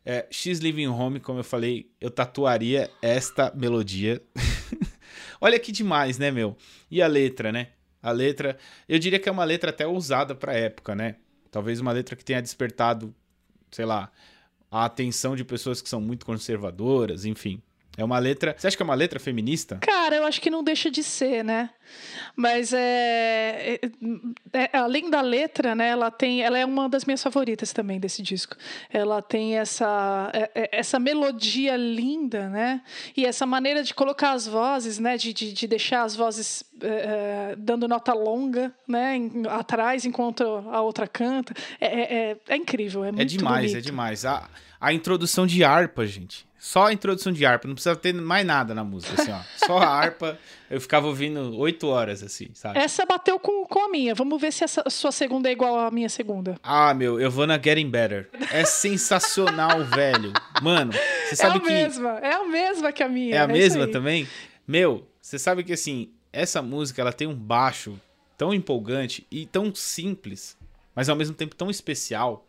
É, X Living Home, como eu falei, eu tatuaria esta melodia. (laughs) Olha que demais, né, meu? E a letra, né? A letra, eu diria que é uma letra até ousada para época, né? Talvez uma letra que tenha despertado, sei lá, a atenção de pessoas que são muito conservadoras, enfim. É uma letra. Você acha que é uma letra feminista? Cara, eu acho que não deixa de ser, né? Mas é, é, é, além da letra, né? Ela tem, ela é uma das minhas favoritas também desse disco. Ela tem essa é, é, essa melodia linda, né? E essa maneira de colocar as vozes, né? De, de, de deixar as vozes é, dando nota longa, né? Em, atrás enquanto a outra canta. É, é, incrível, é muito É demais, bonito. é demais. A, a introdução de harpa, gente. Só a introdução de harpa, não precisa ter mais nada na música, assim, ó. Só a harpa, (laughs) eu ficava ouvindo oito horas, assim, sabe? Essa bateu com, com a minha. Vamos ver se essa sua segunda é igual à minha segunda. Ah, meu, eu vou na Getting Better. É sensacional, (laughs) velho. Mano, você sabe que... É a que... mesma, é a mesma que a minha. É a é mesma também? Meu, você sabe que, assim, essa música, ela tem um baixo tão empolgante e tão simples, mas ao mesmo tempo tão especial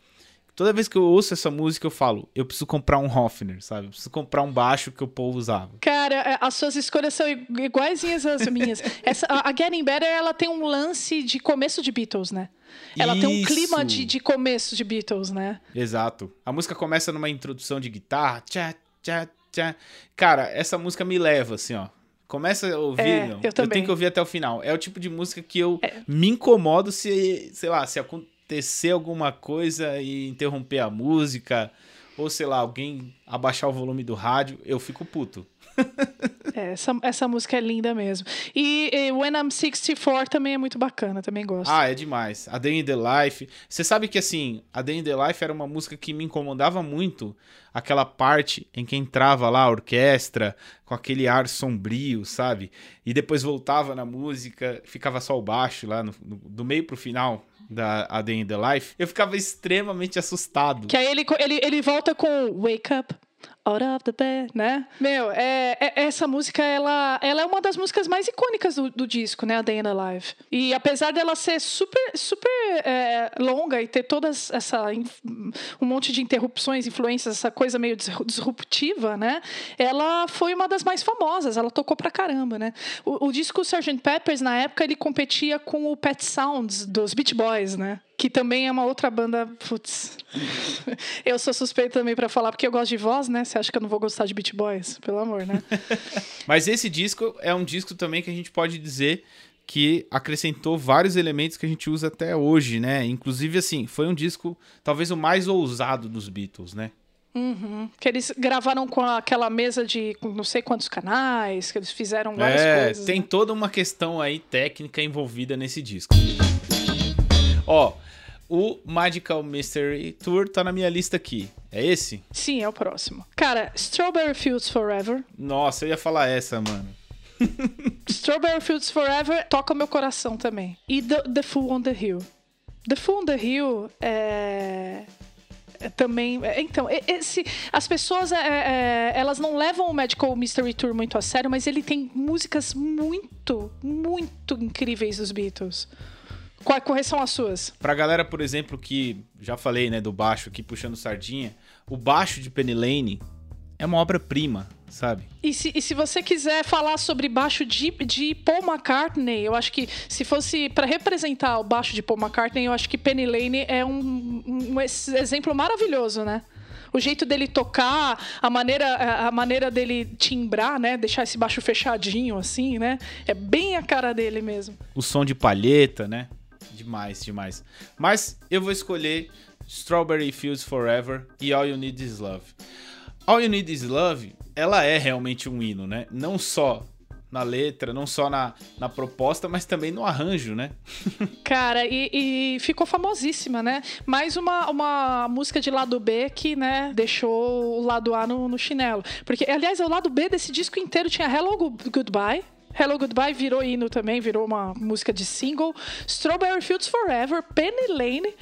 Toda vez que eu ouço essa música, eu falo, eu preciso comprar um Hofner, sabe? Eu preciso comprar um baixo que o povo usava. Cara, é, as suas escolhas são iguaizinhas às minhas. (laughs) Essa, a Getting Better, ela tem um lance de começo de Beatles, né? Ela Isso. tem um clima de, de começo de Beatles, né? Exato. A música começa numa introdução de guitarra, tchá, tchá, tchá. Cara, essa música me leva, assim, ó. Começa a ouvir, é, eu, eu, tenho que ouvir até o final. É o tipo de música que eu é. me incomodo se, sei lá, se acontecer alguma coisa e interromper a música, ou sei lá, alguém abaixar o volume do rádio, eu fico puto. é, essa, essa música é linda mesmo. E, e, When I'm 64 também é muito bacana, também gosto. Ah, é demais. A Day in the Life. Você sabe que assim, a Day in the Life era uma música que me incomodava muito. Aquela parte em que entrava lá a orquestra com aquele ar sombrio, sabe? E depois voltava na música, ficava só o baixo lá no, no, do meio pro final da A Day in the Life. Eu ficava extremamente assustado. Que aí ele, ele, ele volta com Wake Up Out of the bed, né? Meu, é, é, essa música, ela, ela é uma das músicas mais icônicas do, do disco, né? A Day in the Life. E apesar dela ser super, super é, longa e ter todas essa... um monte de interrupções, influências, essa coisa meio disruptiva, né? Ela foi uma das mais famosas. Ela tocou pra caramba, né? O, o disco Sgt. Peppers, na época, ele competia com o Pet Sounds dos Beach Boys, né? que também é uma outra banda. Putz. (laughs) eu sou suspeito também para falar, porque eu gosto de voz, né? Acha que eu não vou gostar de Beat Boys? Pelo amor, né? (laughs) Mas esse disco é um disco também que a gente pode dizer que acrescentou vários elementos que a gente usa até hoje, né? Inclusive, assim, foi um disco talvez o mais ousado dos Beatles, né? Uhum. Que eles gravaram com aquela mesa de não sei quantos canais, que eles fizeram várias é, coisas. Tem né? toda uma questão aí técnica envolvida nesse disco. Ó, o Magical Mystery Tour tá na minha lista aqui. É esse? Sim, é o próximo. Cara, Strawberry Fields Forever. Nossa, eu ia falar essa, mano. (laughs) Strawberry Fields Forever toca meu coração também. E The, The Fool on the Hill. The Fool on the Hill é, é também. É, então, esse, as pessoas é, é, elas não levam o Magical Mystery Tour muito a sério, mas ele tem músicas muito, muito incríveis dos Beatles. Qual, quais são as suas? Pra galera, por exemplo, que já falei, né, do baixo aqui puxando sardinha, o baixo de Penny Lane é uma obra-prima, sabe? E se, e se você quiser falar sobre baixo de, de Paul McCartney, eu acho que se fosse para representar o baixo de Paul McCartney, eu acho que Penny Lane é um, um exemplo maravilhoso, né? o jeito dele tocar, a maneira, a maneira dele timbrar, né? Deixar esse baixo fechadinho, assim, né? É bem a cara dele mesmo. O som de palheta, né? Demais, demais. Mas eu vou escolher Strawberry Fields Forever e All You Need Is Love. All You Need Is Love, ela é realmente um hino, né? Não só na letra, não só na, na proposta, mas também no arranjo, né? (laughs) Cara, e, e, ficou famosíssima, né? Mais uma, uma música de lado B que, né, deixou o lado A no, no chinelo. Porque, aliás, o lado B desse disco inteiro tinha Hello Goodbye, Hello Goodbye virou hino também, virou uma música de single. Strawberry Fields Forever, Penny Lane,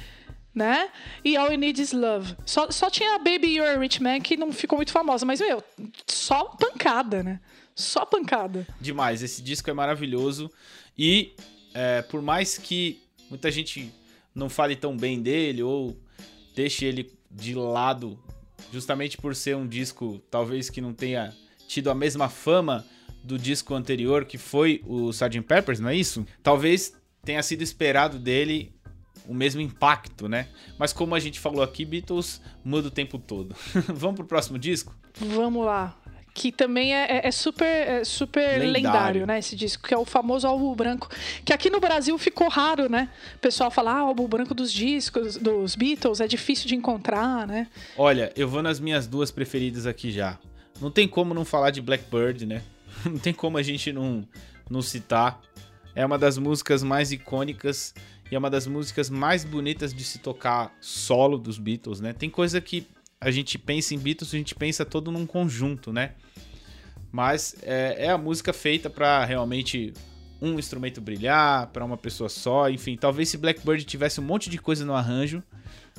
né? E All You Need Is Love. Só, só tinha a Baby You're a Rich Man que não ficou muito famosa, mas, meu, só pancada, né? Só pancada. Demais, esse disco é maravilhoso. E é, por mais que muita gente não fale tão bem dele ou deixe ele de lado, justamente por ser um disco talvez que não tenha tido a mesma fama do disco anterior, que foi o Sgt. Peppers, não é isso? Talvez tenha sido esperado dele o mesmo impacto, né? Mas como a gente falou aqui, Beatles muda o tempo todo. (laughs) Vamos pro próximo disco? Vamos lá. Que também é, é, é super, é super lendário. lendário. né? Esse disco, que é o famoso álbum branco. Que aqui no Brasil ficou raro, né? O pessoal fala, ah, álbum branco dos discos, dos Beatles, é difícil de encontrar, né? Olha, eu vou nas minhas duas preferidas aqui já. Não tem como não falar de Blackbird, né? (laughs) não tem como a gente não, não citar. É uma das músicas mais icônicas e é uma das músicas mais bonitas de se tocar solo dos Beatles, né? Tem coisa que a gente pensa em Beatles, a gente pensa todo num conjunto, né? Mas é, é a música feita para realmente um instrumento brilhar, para uma pessoa só, enfim. Talvez se Blackbird tivesse um monte de coisa no arranjo,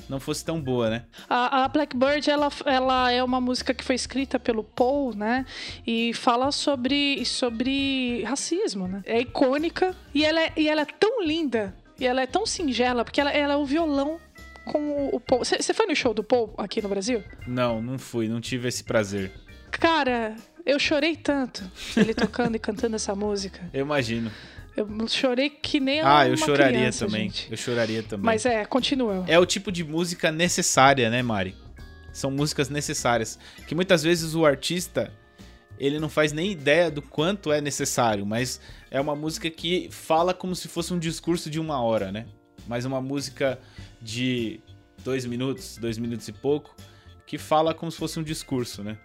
não fosse tão boa, né? A, a, Blackbird, ela, ela é uma música que foi escrita pelo Paul, né? E fala sobre, sobre racismo, né? É icônica e ela é, e ela é tão linda e ela é tão singela, porque ela, ela é o violão com o Paul. Você foi no show do Paul aqui no Brasil? Não, não fui, não tive esse prazer. Cara, eu chorei tanto ele tocando e cantando essa música. Eu imagino. Eu chorei que nem Ah, eu choraria criança, também. gente. Eu choraria também. Mas é, continua. É o tipo de música necessária, né, Mari? São músicas necessárias. Que muitas vezes o artista, ele não faz nem ideia do quanto é necessário, mas é uma música que fala como se fosse um discurso de uma hora, né? Mas uma música de dois minutos, dois minutos e pouco, que fala como se fosse um discurso, né?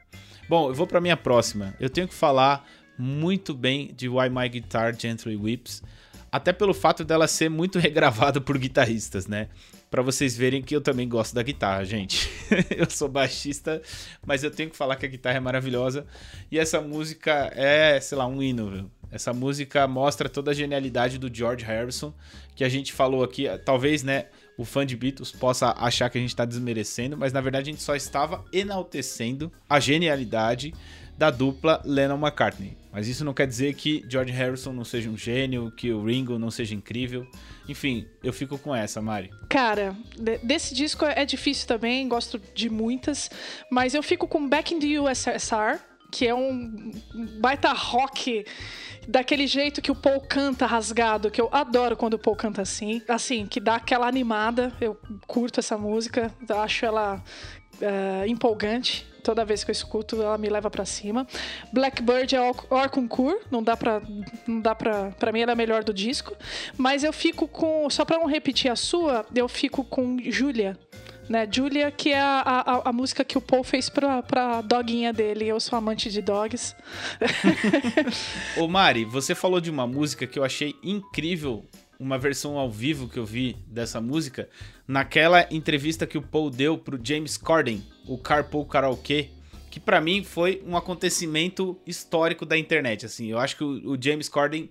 Bom, eu vou pra minha próxima. Eu tenho que falar muito bem de Why My Guitar Gently Weeps, até pelo fato dela ser muito (laughs) regravada por guitarristas, né? Pra vocês verem que eu também gosto da guitarra, gente. (laughs) eu sou baixista, mas eu tenho que falar que a guitarra é maravilhosa. E essa música é, sei lá, um hino, viu? Essa música mostra toda a genialidade do George Harrison, que a gente falou aqui, talvez, né, o fã de Beatles possa achar que a gente tá desmerecendo, mas na verdade a gente só estava enaltecendo a genialidade da dupla Lennon-McCartney. Mas isso não quer dizer que George Harrison não seja um gênio, que o Ringo não seja incrível. Enfim, eu fico com essa, Mari. Cara, de- desse disco é difícil também, gosto de muitas, mas eu fico com Back in the USSR, que é um baita rock daquele jeito que o Paul canta rasgado, que eu adoro quando o Paul canta assim, assim, que dá aquela animada. Eu curto essa música, acho ela eh, empolgante. Toda vez que eu escuto, ela me leva pra cima. Blackbird é Or- Orconcourt, não dá pra. Não dá pra. Pra mim, ela é a melhor do disco. Mas eu fico com. Só pra não repetir a sua, eu fico com Julia. Né? Julia, que é a, a, a música que o Paul fez pra, pra doguinha dele. Eu sou amante de dogs. (laughs) Ô Mari, você falou de uma música que eu achei incrível, uma versão ao vivo que eu vi dessa música, naquela entrevista que o Paul deu pro James Corden, o Carpool Karaoke, que pra mim foi um acontecimento histórico da internet, assim. Eu acho que o, o James Corden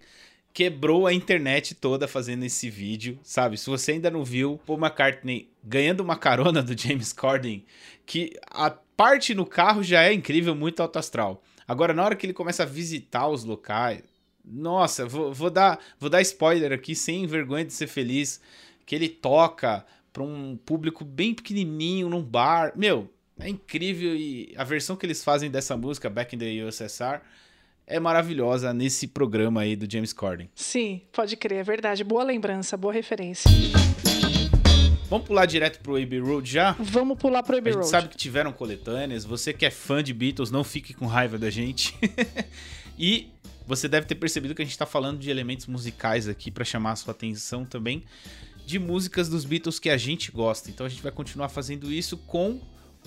quebrou a internet toda fazendo esse vídeo, sabe? Se você ainda não viu, Paul McCartney ganhando uma carona do James Corden, que a parte no carro já é incrível, muito alto astral. Agora, na hora que ele começa a visitar os locais, nossa, vou, vou dar, vou dar spoiler aqui, sem vergonha de ser feliz, que ele toca para um público bem pequenininho num bar. Meu, é incrível e a versão que eles fazem dessa música, Back in the USSR, é maravilhosa nesse programa aí do James Corden. Sim, pode crer, é verdade. Boa lembrança, boa referência. Vamos pular direto pro Abbey Road já? Vamos pular pro A Abbey gente Road. sabe que tiveram coletâneas. Você que é fã de Beatles, não fique com raiva da gente. (laughs) e você deve ter percebido que a gente tá falando de elementos musicais aqui para chamar a sua atenção também de músicas dos Beatles que a gente gosta. Então a gente vai continuar fazendo isso com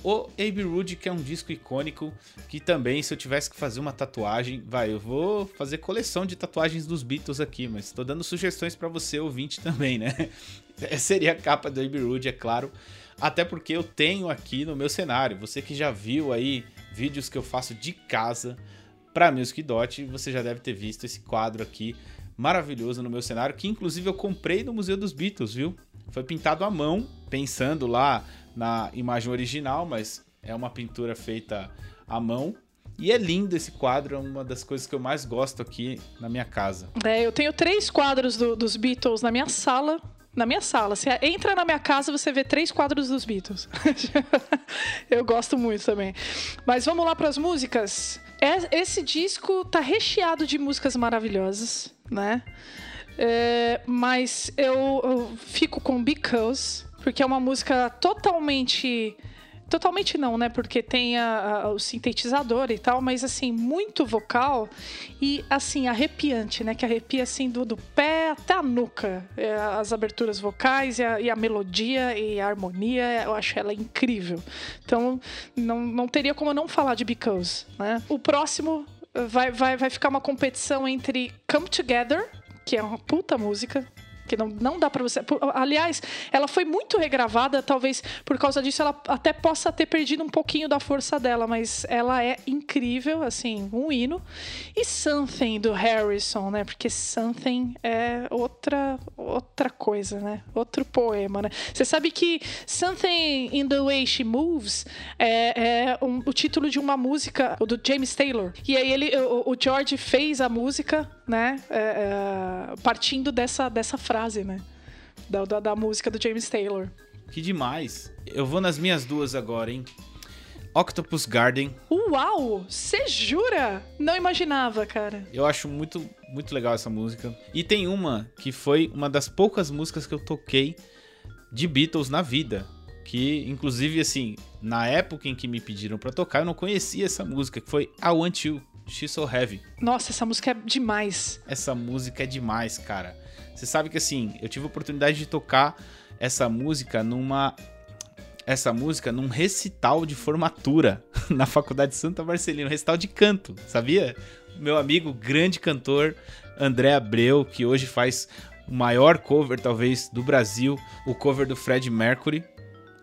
o Abbey Road, que é um disco icônico que também, se eu tivesse que fazer uma tatuagem, vai, eu vou fazer coleção de tatuagens dos Beatles aqui, mas tô dando sugestões para você ouvinte (laughs) também, né? Seria a capa do Abbey Road, é claro. Até porque eu tenho aqui no meu cenário. Você que já viu aí vídeos que eu faço de casa para Music Dot, você já deve ter visto esse quadro aqui maravilhoso no meu cenário, que inclusive eu comprei no Museu dos Beatles, viu? Foi pintado à mão, pensando lá na imagem original, mas é uma pintura feita à mão. E é lindo esse quadro, é uma das coisas que eu mais gosto aqui na minha casa. É, eu tenho três quadros do- dos Beatles na minha sala. Na minha sala. Você entra na minha casa, você vê três quadros dos Beatles. (laughs) eu gosto muito também. Mas vamos lá para as músicas. É- Esse disco tá recheado de músicas maravilhosas, né? É, mas eu, eu fico com Because, porque é uma música totalmente. Totalmente não, né? Porque tem a- a- o sintetizador e tal, mas assim, muito vocal e assim, arrepiante, né? Que arrepia assim do, do pé até a nuca. É, as aberturas vocais e a, e a melodia e a harmonia, eu acho ela incrível. Então, não, não teria como não falar de Because, né? O próximo vai, vai, vai ficar uma competição entre Come Together, que é uma puta música. Que não, não dá pra você. Aliás, ela foi muito regravada, talvez por causa disso ela até possa ter perdido um pouquinho da força dela, mas ela é incrível, assim, um hino. E Something do Harrison, né? Porque Something é outra outra coisa, né? Outro poema, né? Você sabe que Something in the Way She Moves é, é um- o título de uma música do James Taylor. E aí ele, o, o George fez a música, né? é, é, partindo dessa, dessa frase, né? Da, da, da música do James Taylor. que demais. Eu vou nas minhas duas agora, hein? Octopus Garden. Uau! Você jura? Não imaginava, cara. Eu acho muito, muito legal essa música. E tem uma que foi uma das poucas músicas que eu toquei de Beatles na vida. Que, inclusive, assim, na época em que me pediram para tocar, eu não conhecia essa música, que foi I Want You, She's So Heavy. Nossa, essa música é demais. Essa música é demais, cara. Você sabe que, assim, eu tive a oportunidade de tocar essa música numa essa música num recital de formatura (laughs) na Faculdade Santa Marcelina, um recital de canto, sabia? Meu amigo, grande cantor André Abreu, que hoje faz o maior cover, talvez, do Brasil, o cover do Fred Mercury.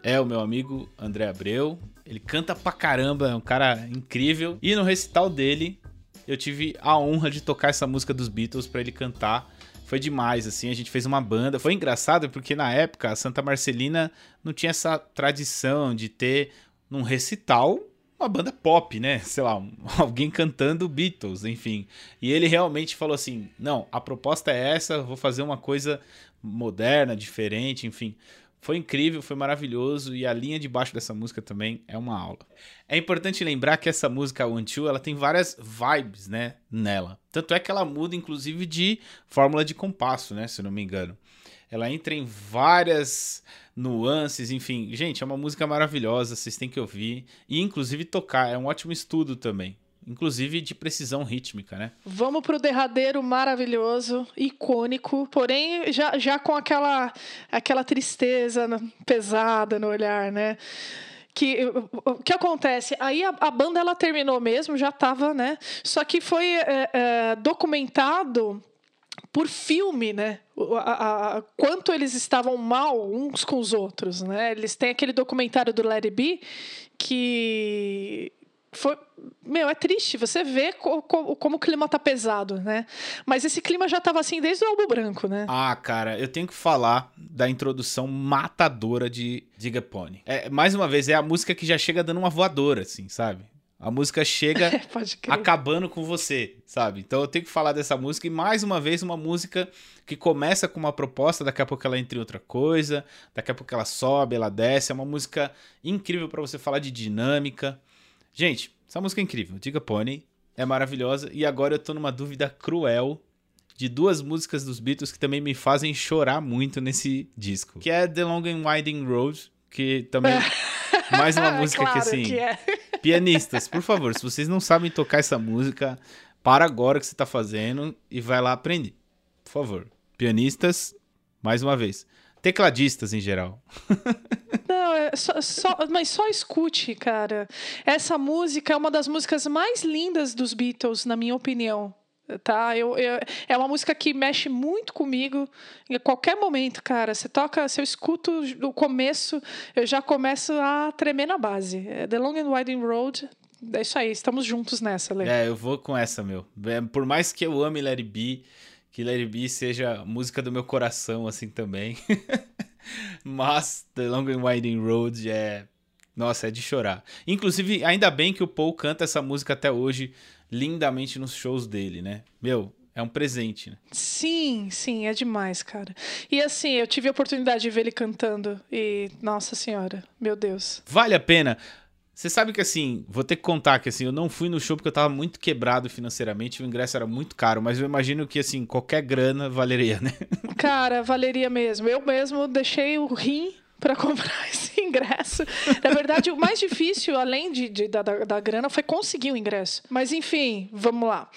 É o meu amigo André Abreu. Ele canta pra caramba, é um cara incrível. E no recital dele, eu tive a honra de tocar essa música dos Beatles para ele cantar foi demais, assim, a gente fez uma banda. Foi engraçado porque na época a Santa Marcelina não tinha essa tradição de ter num recital uma banda pop, né? (laughs) Sei lá, (laughs) alguém cantando Beatles, enfim. E ele realmente falou assim: "Não, a proposta é essa, vou fazer uma coisa moderna, diferente, enfim". Foi incrível, foi maravilhoso e a linha de baixo dessa música também é uma aula. É importante lembrar que essa música One Two, ela tem várias vibes, né, nela. Tanto é que ela muda inclusive de fórmula de compasso, né, se não me engano. Ela entra em várias nuances, enfim. Gente, é uma música maravilhosa, vocês têm que ouvir e inclusive tocar, é um ótimo estudo também inclusive de precisão rítmica, né? Vamos pro derradeiro maravilhoso, icônico, porém já, já com aquela aquela tristeza pesada no olhar, né? que o que acontece aí a, a, banda ela terminou mesmo já estava né só que foi é, é, documentado por filme, né? A, a, quanto eles estavam mal uns com os outros, né? Eles têm aquele documentário do Larry B que foi, meu, é triste. Você vê co, co, como o clima tá pesado, né? Mas esse clima já tava assim desde o álbum branco, né? Ah, cara, eu tenho que falar da introdução matadora de Diga Pony. É, mais uma vez, é a música que já chega dando uma voadora, assim, sabe? A música chega (laughs) acabando com você, sabe? Então eu tenho que falar dessa música e mais uma vez uma música que começa com uma proposta, daqui a pouco ela entra em outra coisa, daqui a pouco ela sobe, ela desce, é uma música incrível para você falar de dinâmica. Gente, essa música é incrível. Diga Pony é maravilhosa. E agora eu tô numa dúvida cruel de duas músicas dos Beatles que também me fazem chorar muito nesse disco. Que é The Long and Winding Road, que também (laughs) mais uma música claro que assim, que é. pianistas, por favor, se vocês não sabem tocar essa música, para agora o que você tá fazendo e vai lá aprender. Por favor. Pianistas, mais uma vez. Tecladistas em geral. (laughs) Não, é só, só, mas só escute, cara. Essa música é uma das músicas mais lindas dos Beatles, na minha opinião. Tá? Eu, eu, é uma música que mexe muito comigo. Em qualquer momento, cara, você toca, se eu escuto o começo, eu já começo a tremer na base. É The Long and Winding Road é isso aí, estamos juntos nessa, Lê. É, eu vou com essa, meu. É, por mais que eu ame Larry B, que Let It Be seja música do meu coração, assim, também. (laughs) Mas The Long and Winding Road é... Nossa, é de chorar. Inclusive, ainda bem que o Paul canta essa música até hoje lindamente nos shows dele, né? Meu, é um presente, né? Sim, sim, é demais, cara. E assim, eu tive a oportunidade de ver ele cantando e, nossa senhora, meu Deus. Vale a pena. Você sabe que assim, vou ter que contar que assim, eu não fui no show porque eu tava muito quebrado financeiramente, o ingresso era muito caro, mas eu imagino que assim, qualquer grana valeria, né? (laughs) Cara, valeria mesmo. Eu mesmo deixei o rim para (laughs) comprar esse ingresso. Na verdade, o mais difícil, além de, de da, da, grana, foi conseguir o ingresso. Mas enfim, vamos lá.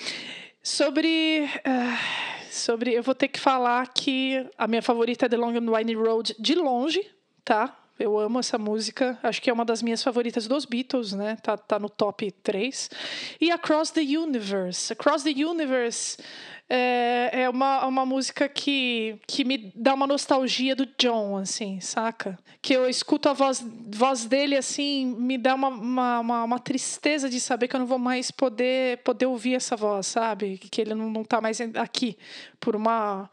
Sobre. Uh, sobre. Eu vou ter que falar que a minha favorita é The Long and Winding Road de longe, tá? Eu amo essa música. Acho que é uma das minhas favoritas dos Beatles, né? Tá, tá no top 3. E Across the Universe. Across the Universe é, é uma, uma música que, que me dá uma nostalgia do John, assim, saca? Que eu escuto a voz, voz dele, assim, me dá uma, uma, uma, uma tristeza de saber que eu não vou mais poder, poder ouvir essa voz, sabe? Que ele não, não tá mais aqui por uma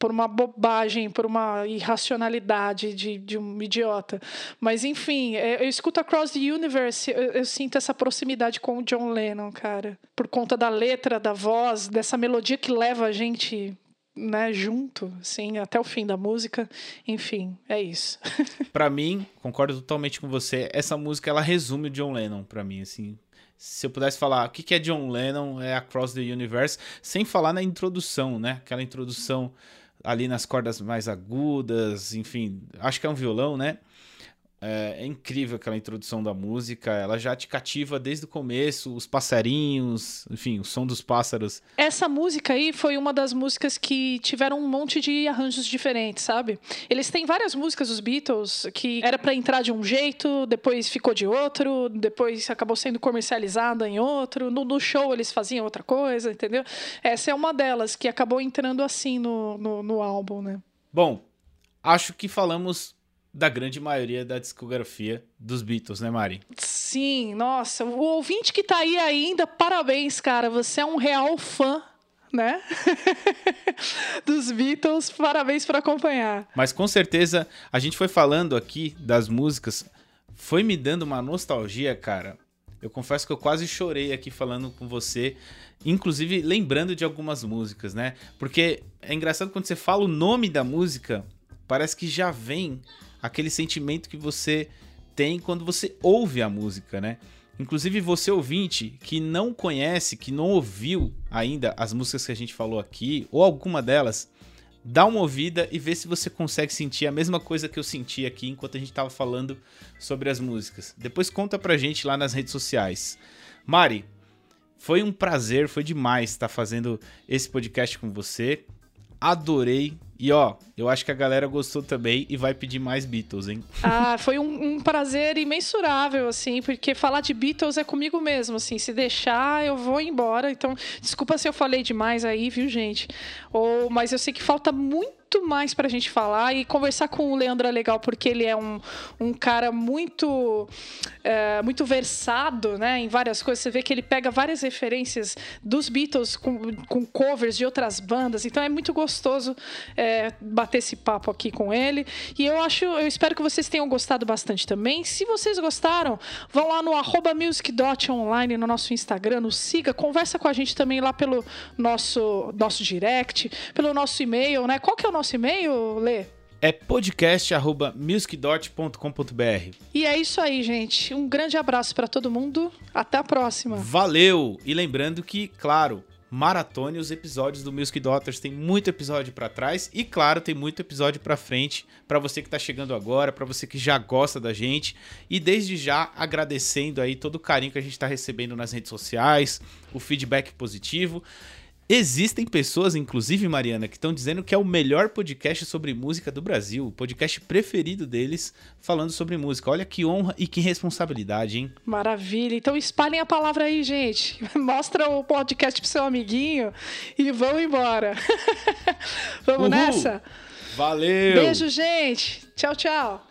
por uma bobagem, por uma irracionalidade de, de um idiota. Mas, enfim, é, eu escuto Across the Universe, eu, eu, sinto essa proximidade com o John Lennon, cara. Por conta da letra, da voz, dessa melodia que leva a gente né, junto, assim, até o fim da música. Enfim, é isso. (laughs) para mim, concordo totalmente com você, essa música ela resume o John Lennon para mim, assim. Se eu pudesse falar o que é John Lennon, é Across the Universe, sem falar na introdução, né? Aquela introdução ali nas cordas mais agudas, enfim, acho que é um violão, né? É, é, incrível aquela introdução da música, ela já te cativa desde o começo, os passarinhos, enfim, o som dos pássaros. Essa música aí foi uma das músicas que tiveram um monte de arranjos diferentes, sabe? Eles têm várias músicas, os Beatles, que era para entrar de um jeito, depois ficou de outro, depois acabou sendo comercializada em outro, no, no, show eles faziam outra coisa, entendeu? Essa é uma delas que acabou entrando assim no, no, no álbum, né? Bom, acho que falamos da grande maioria da discografia dos Beatles, né, Mari? Sim, nossa, o ouvinte que tá aí ainda, parabéns, cara, você é um real fã né? (laughs) dos Beatles, parabéns por acompanhar. Mas com certeza a gente foi falando aqui das músicas, foi me dando uma nostalgia, cara. Eu confesso que eu quase chorei aqui falando com você, inclusive lembrando de algumas músicas, né? Porque é engraçado quando você fala o nome da música, parece que já vem aquele sentimento que você tem quando você ouve a música, né? Inclusive você ouvinte que não conhece, que não ouviu ainda as músicas que a gente falou aqui, ou alguma delas, dá uma ouvida e vê se você consegue sentir a mesma coisa que eu senti aqui enquanto a gente estava falando sobre as músicas. Depois conta pra gente lá nas redes sociais. Mari, foi um prazer, foi demais estar fazendo esse podcast com você. Adorei e ó, eu acho que a galera gostou também e vai pedir mais Beatles, hein? (laughs) Ah, foi um, um, prazer imensurável, assim, porque falar de Beatles é comigo mesmo, assim, se deixar eu vou embora. Então, desculpa se eu falei demais aí, viu, gente? Ou, mas eu sei que falta muito muito mais para a gente falar e conversar com o Leandro é legal porque ele é um, um cara muito é, muito versado né, em várias coisas. Você vê que ele pega várias referências dos Beatles com, com covers de outras bandas. Então é muito gostoso é, bater esse papo aqui com ele. E eu acho, eu espero que vocês tenham gostado bastante também. Se vocês gostaram, vão lá no music.online no nosso Instagram, nos siga, conversa com a gente também lá pelo nosso, nosso direct, pelo nosso e-mail, né? Qual que é o nosso e-mail, Lê? É podcast@musicdot.com.br. E é isso aí, gente. Um grande abraço para todo mundo. Até a próxima. Valeu! E lembrando que, claro, maratone os episódios do Music Daughters. Tem muito episódio para trás e, claro, tem muito episódio para frente para você que tá chegando agora, para você que já gosta da gente. E desde já agradecendo aí todo o carinho que a gente tá recebendo nas redes sociais, o feedback positivo. Existem pessoas, inclusive, Mariana, que estão dizendo que é o melhor podcast sobre música do Brasil, o podcast preferido deles, falando sobre música. Olha que honra e que responsabilidade, hein? Maravilha. Então espalhem a palavra aí, gente. (laughs) Mostra o podcast pro seu amiguinho e vão embora. (laughs) Vamos Uhul. nessa? Valeu! Beijo, gente. Tchau, tchau.